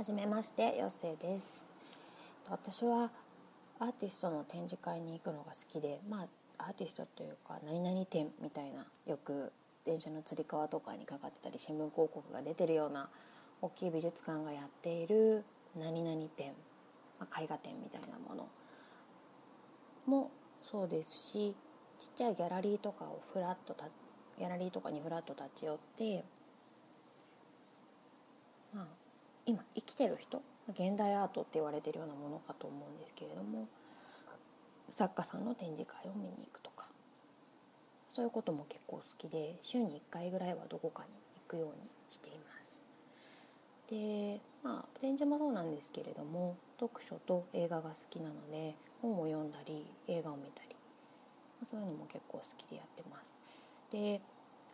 はじめましてよっせです。私はアーティストの展示会に行くのが好きでまあアーティストというか何々展みたいなよく電車のつり革とかにかかってたり新聞広告が出てるような大きい美術館がやっている何々展、まあ、絵画展みたいなもの。もそうですしちっちゃいギャラリーとかをフラッとギャラリーとかにフラッと立ち寄ってまあ今生きてる人現代アートって言われてるようなものかと思うんですけれども作家さんの展示会を見に行くとかそういうことも結構好きで週に1回ぐらいはどこかに行くようにしています。でまあ展示もそうなんですけれども読書と映画が好きなので本を読んだり映画を見たりそういうのも結構好きでやってます。で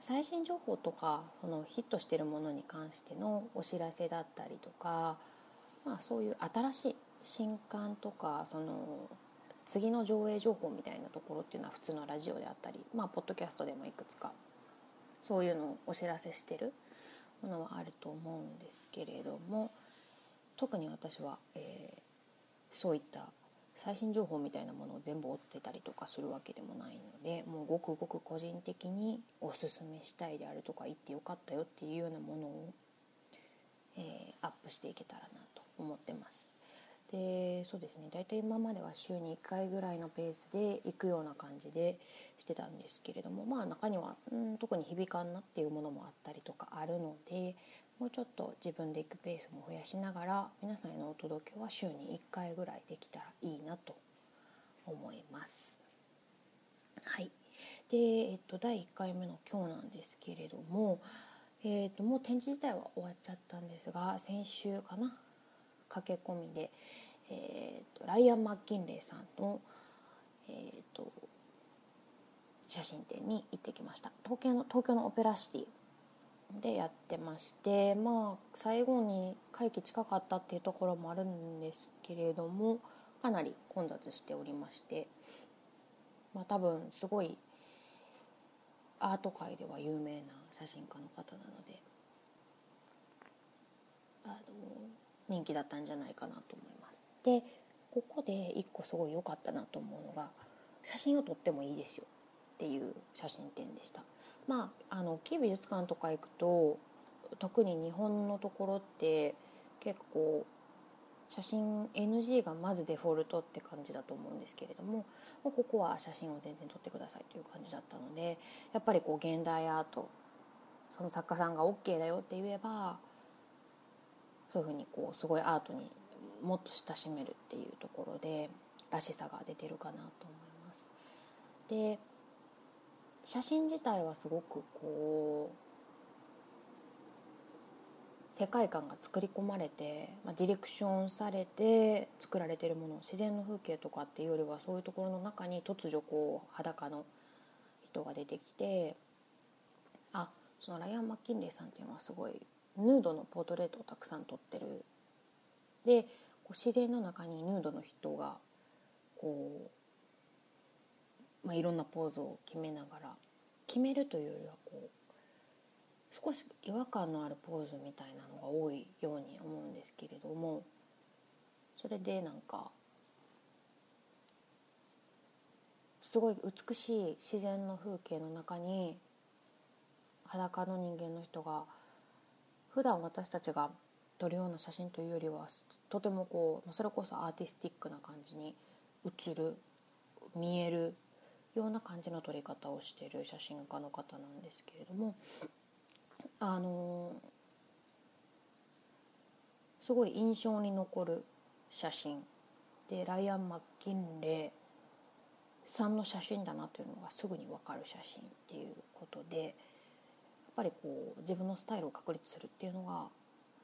最新情報とかそのヒットしてるものに関してのお知らせだったりとか、まあ、そういう新しい新刊とかその次の上映情報みたいなところっていうのは普通のラジオであったり、まあ、ポッドキャストでもいくつかそういうのをお知らせしてるものはあると思うんですけれども特に私は、えー、そういった最新情報みたいなものを全部追ってたりとかするわけでもないのでもうごくごく個人的におすすめしたいであるとか言ってよかったよっていうようなものを、えー、アップしていけたらなと思ってます。でそうですね大体今までは週に1回ぐらいのペースで行くような感じでしてたんですけれどもまあ中には、うん、特に響かんなっていうものもあったりとかあるのでもうちょっと自分で行くペースも増やしながら皆さんへのお届けは週に1回ぐらいできたらいいなと思います。はい。で、えっと、第1回目の今日なんですけれども、えっと、もう展示自体は終わっちゃったんですが先週かな？駆け込みで、えっと、ライアン・マッキンレイさんの、えっと、写真展に行ってきました。東京の東京のオペラシティでやってましてまあ最後に会期近かったっていうところもあるんですけれどもかなり混雑しておりましてまあ多分すごいアート界では有名な写真家の方なのであの人気だったんじゃないかなと思います。でここで一個すごい良かったなと思うのが写真を撮ってもいいですよっていう写真展でした。まああの大きい美術館とか行くと特に日本のところって結構写真 NG がまずデフォルトって感じだと思うんですけれどもここは写真を全然撮ってくださいという感じだったのでやっぱりこう現代アートその作家さんが OK だよって言えばそういうふうにこうすごいアートにもっと親しめるっていうところでらしさが出てるかなと思います。で写真自体はすごくこう世界観が作り込まれて、まあ、ディレクションされて作られてるもの自然の風景とかっていうよりはそういうところの中に突如こう裸の人が出てきてあそのライアン・マッキンレイさんっていうのはすごいヌードのポートレートをたくさん撮ってる。でこう自然の中にヌードの人がこうまあ、いろんなポーズを決めながら決めるというよりはこう少し違和感のあるポーズみたいなのが多いように思うんですけれどもそれでなんかすごい美しい自然の風景の中に裸の人間の人が普段私たちが撮るような写真というよりはとてもこうそれこそアーティスティックな感じに映る見えるような感じの撮り方をしてる写真家の方なんですけれどもあのすごい印象に残る写真。でライアン・マッキンレイさんの写真だなというのがすぐに分かる写真っていうことでやっぱりこう自分のスタイルを確立するっていうのが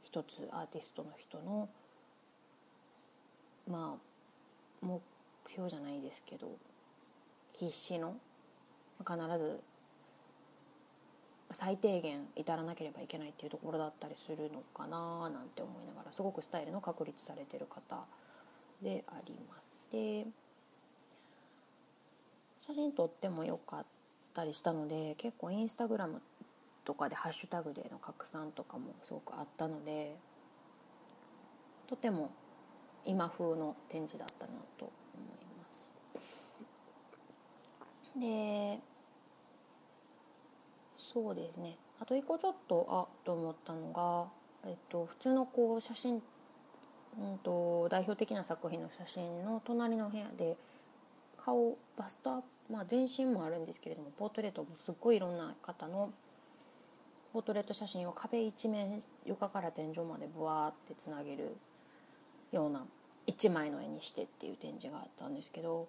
一つアーティストの人のまあ目標じゃないですけど必死の必ず最低限至らなければいけないっていうところだったりするのかななんて思いながらすごくスタイルの確立されてる方であります。で写真撮ってもよかったりしたので結構インスタグラムとかでハッシュタグでの拡散とかもすごくあったのでとても今風の展示だったなと思います。でそうですね。あと一個ちょっとあっと思ったのが、えっと、普通のこう写真、うんと、代表的な作品の写真の隣の部屋で顔バストアップ、まあ、全身もあるんですけれどもポートレートもすっごいいろんな方のポートレート写真を壁一面床から天井までブワーってつなげるような一枚の絵にしてっていう展示があったんですけど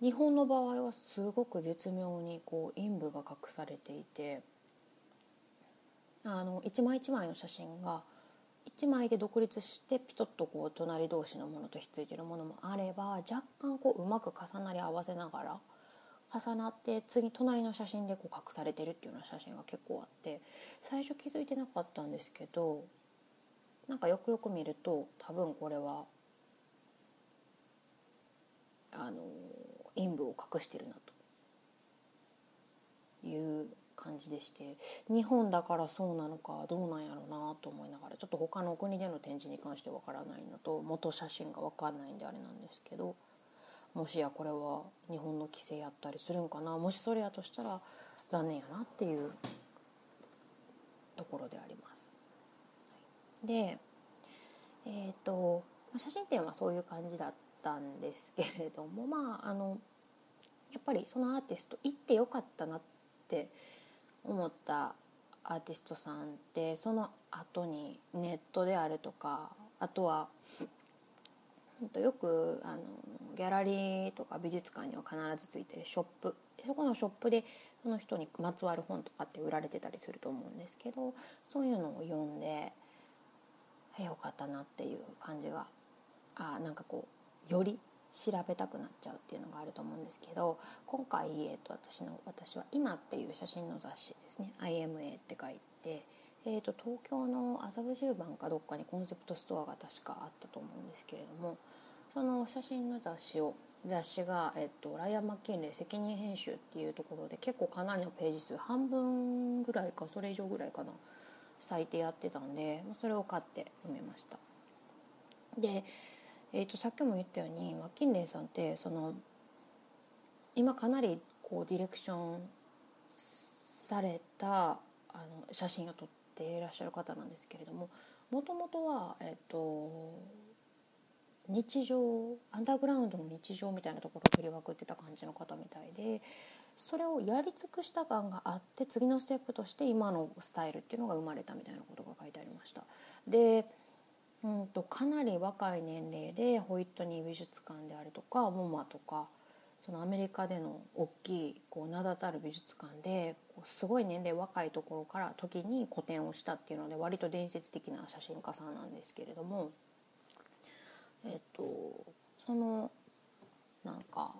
日本の場合はすごく絶妙にこう陰部が隠されていてあの一枚一枚の写真が1枚で独立してピトッとこう隣同士のものとひっついてるものもあれば若干こううまく重なり合わせながら重なって次隣の写真でこう隠されてるっていうような写真が結構あって最初気づいてなかったんですけどなんかよくよく見ると多分これはあの陰部を隠してるなと。いう感じでして。日本だからそうなのかどうなんやろうなと思いながらちょっと他の国での展示に関してわからないのと元写真がわかんないんであれなんですけどもしやこれは日本の規制やったりするんかな。もしそれやとしたら残念やなっていうところであります。でえっ、ー、と写真展はそういう感じだったんですけれどもまああのやっぱりそのアーティスト行ってよかったなって思ったアーティストさんってその後にネットであるとかあとはよくあのギャラリーとか美術館には必ずついてるショップ。そこのショップでその人にまつわる本とかって売られてたりすると思うんですけどそういうのを読んでよかったなっていう感じがあなんかこうより調べたくなっちゃうっていうのがあると思うんですけど今回、えーと、私の私は「今」っていう写真の雑誌ですね「IMA」って書いて、えーと、東京の麻布十番かどっかにコンセプトストアが確かあったと思うんですけれどもその写真の雑誌を雑誌が、えっと、ライアン・マッキンレイ責任編集っていうところで結構かなりのページ数半分ぐらいかそれ以上ぐらいかな咲いてやってたんでそれを買って読めました。でえーと、さっきも言ったようにマッキンレイさんってその今かなりこうディレクションされたあの写真を撮っていらっしゃる方なんですけれどももともとは、えーと、日常アンダーグラウンドの日常みたいなところを振りまくってた感じの方みたいでそれをやり尽くした感があって次のステップとして今のスタイルっていうのが生まれたみたいなことが書いてありました。でうんとかなり若い年齢でホイットニー美術館であるとか MoMA とかそのアメリカでの大きいこう名だたる美術館ですごい年齢若いところから時に個展をしたっていうので割と伝説的な写真家さんなんですけれどもえっとそのなんか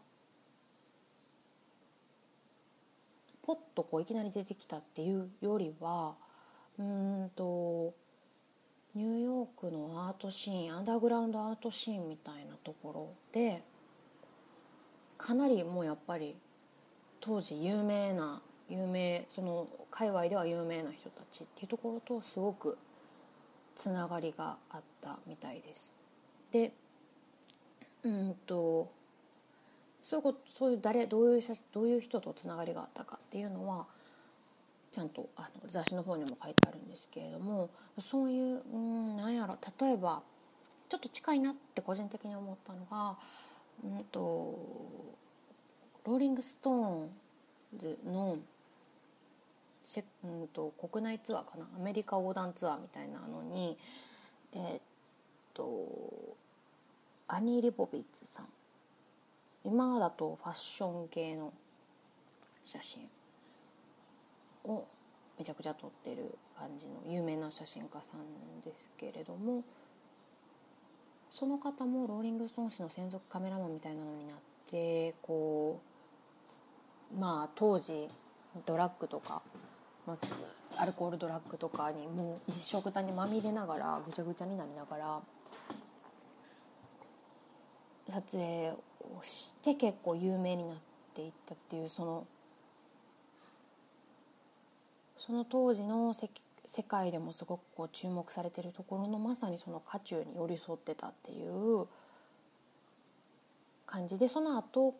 ポッとこういきなり出てきたっていうよりはうんとニューヨークのアートシーンアンダーグラウンドアートシーンみたいなところでかなりもうやっぱり当時有名な有名その界隈では有名な人たちっていうところとすごくつながりがあったみたいです。でうんとそういうことそういう誰どういうどういう人とつながりがあったかっていうのはちゃんとあの雑誌の方にも書いてあるんですけれどもそういううんなんやろ例えばちょっと近いなって個人的に思ったのが、うんと、ローリング・ストーンズのせ、うんと、国内ツアーかなアメリカ横断ツアーみたいなのにえー、っとアニー・リボビッツさん。今だとファッション系の写真。をめちゃくちゃ撮ってる感じの有名な写真家さんですけれどもその方もローリング・ストーン氏の専属カメラマンみたいなのになってこうまあ当時ドラッグとか、まあ、アルコールドラッグとかにもう一色たにまみれながらぐちゃぐちゃになりながら撮影をして結構有名になっていったっていうそのその当時の世界でもすごくこう注目されてるところのまさにその渦中に寄り添ってたっていう感じでその後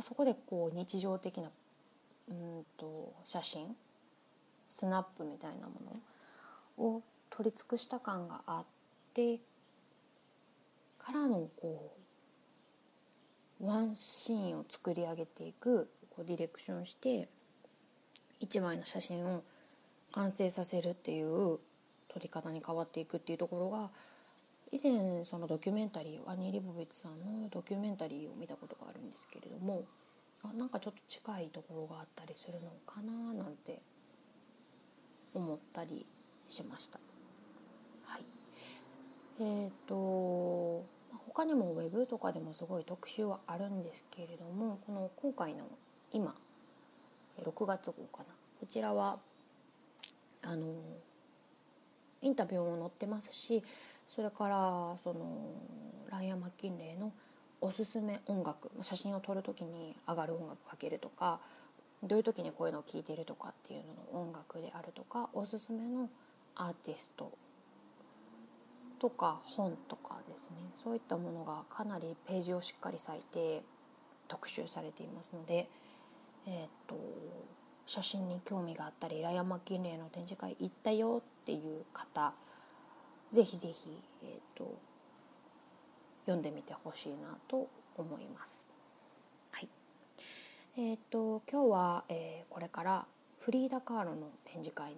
そこでこう日常的なうんと写真スナップみたいなものを取り尽くした感があってからのこうワンシーンを作り上げていくこうディレクションして一枚の写真を完成させるっていう撮り方に変わっていくっていうところが以前そのドキュメンタリーアニー・リボベツさんのドキュメンタリーを見たことがあるんですけれどもあなんかちょっと近いところがあったりするのかななんて思ったりしました。はい、えっ、ー、と他にもウェブとかでもすごい特集はあるんですけれどもこの今回の今6月号かな。こちらはあのインタビューも載ってますしそれからそのライアン・マッキンレイのおすすめ音楽写真を撮る時に上がる音楽かけるとかどういう時にこういうのを聴いてるとかっていうのの音楽であるとかおすすめのアーティストとか本とかですね。そういったものがかなりページをしっかり割いて特集されていますので、えー、っと写真に興味があったりライアン・マッキンレイの展示会行ったよっていう方ぜひぜひ、えーと、読んでみてほしいなと思います。はいえーと、今日は、えー、これからフリーダ・カーロの展示会に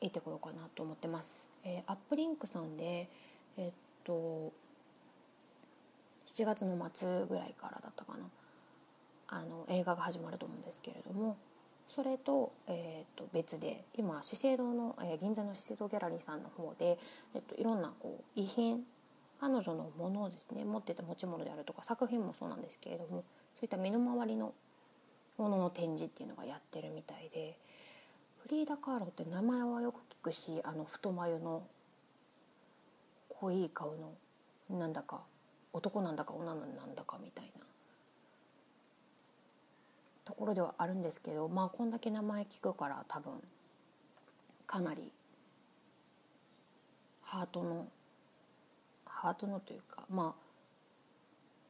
行ってこようかなと思ってます。えー、アップリンクさんで、えっ、と7月の末ぐらいからだった映画が始まると思うんですけれどもそれと,、えー、と別で今資生堂の、えー、銀座の資生堂ギャラリーさんの方で、えー、といろんなこう遺品彼女のものをですね持ってた持ち物であるとか作品もそうなんですけれどもそういった身の回りのものの展示っていうのがやってるみたいでフリーダ・カーロって名前はよく聞くしあの太眉の濃い顔のなんだか男なんだか女なんだかみたいなところではあるんですけどまあこんだけ名前聞くから多分かなりハートのハートのというかま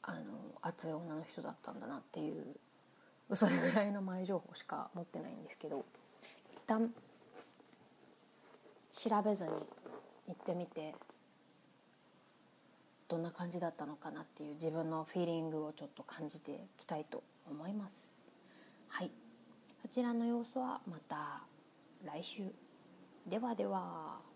ああの熱い女の人だったんだなっていうそれぐらいの前情報しか持ってないんですけど一旦調べずに行ってみてどんな感じだったのかなっていう自分のフィーリングをちょっと感じていきたいと思います。はい、こちらの様子はまた来週ではでは。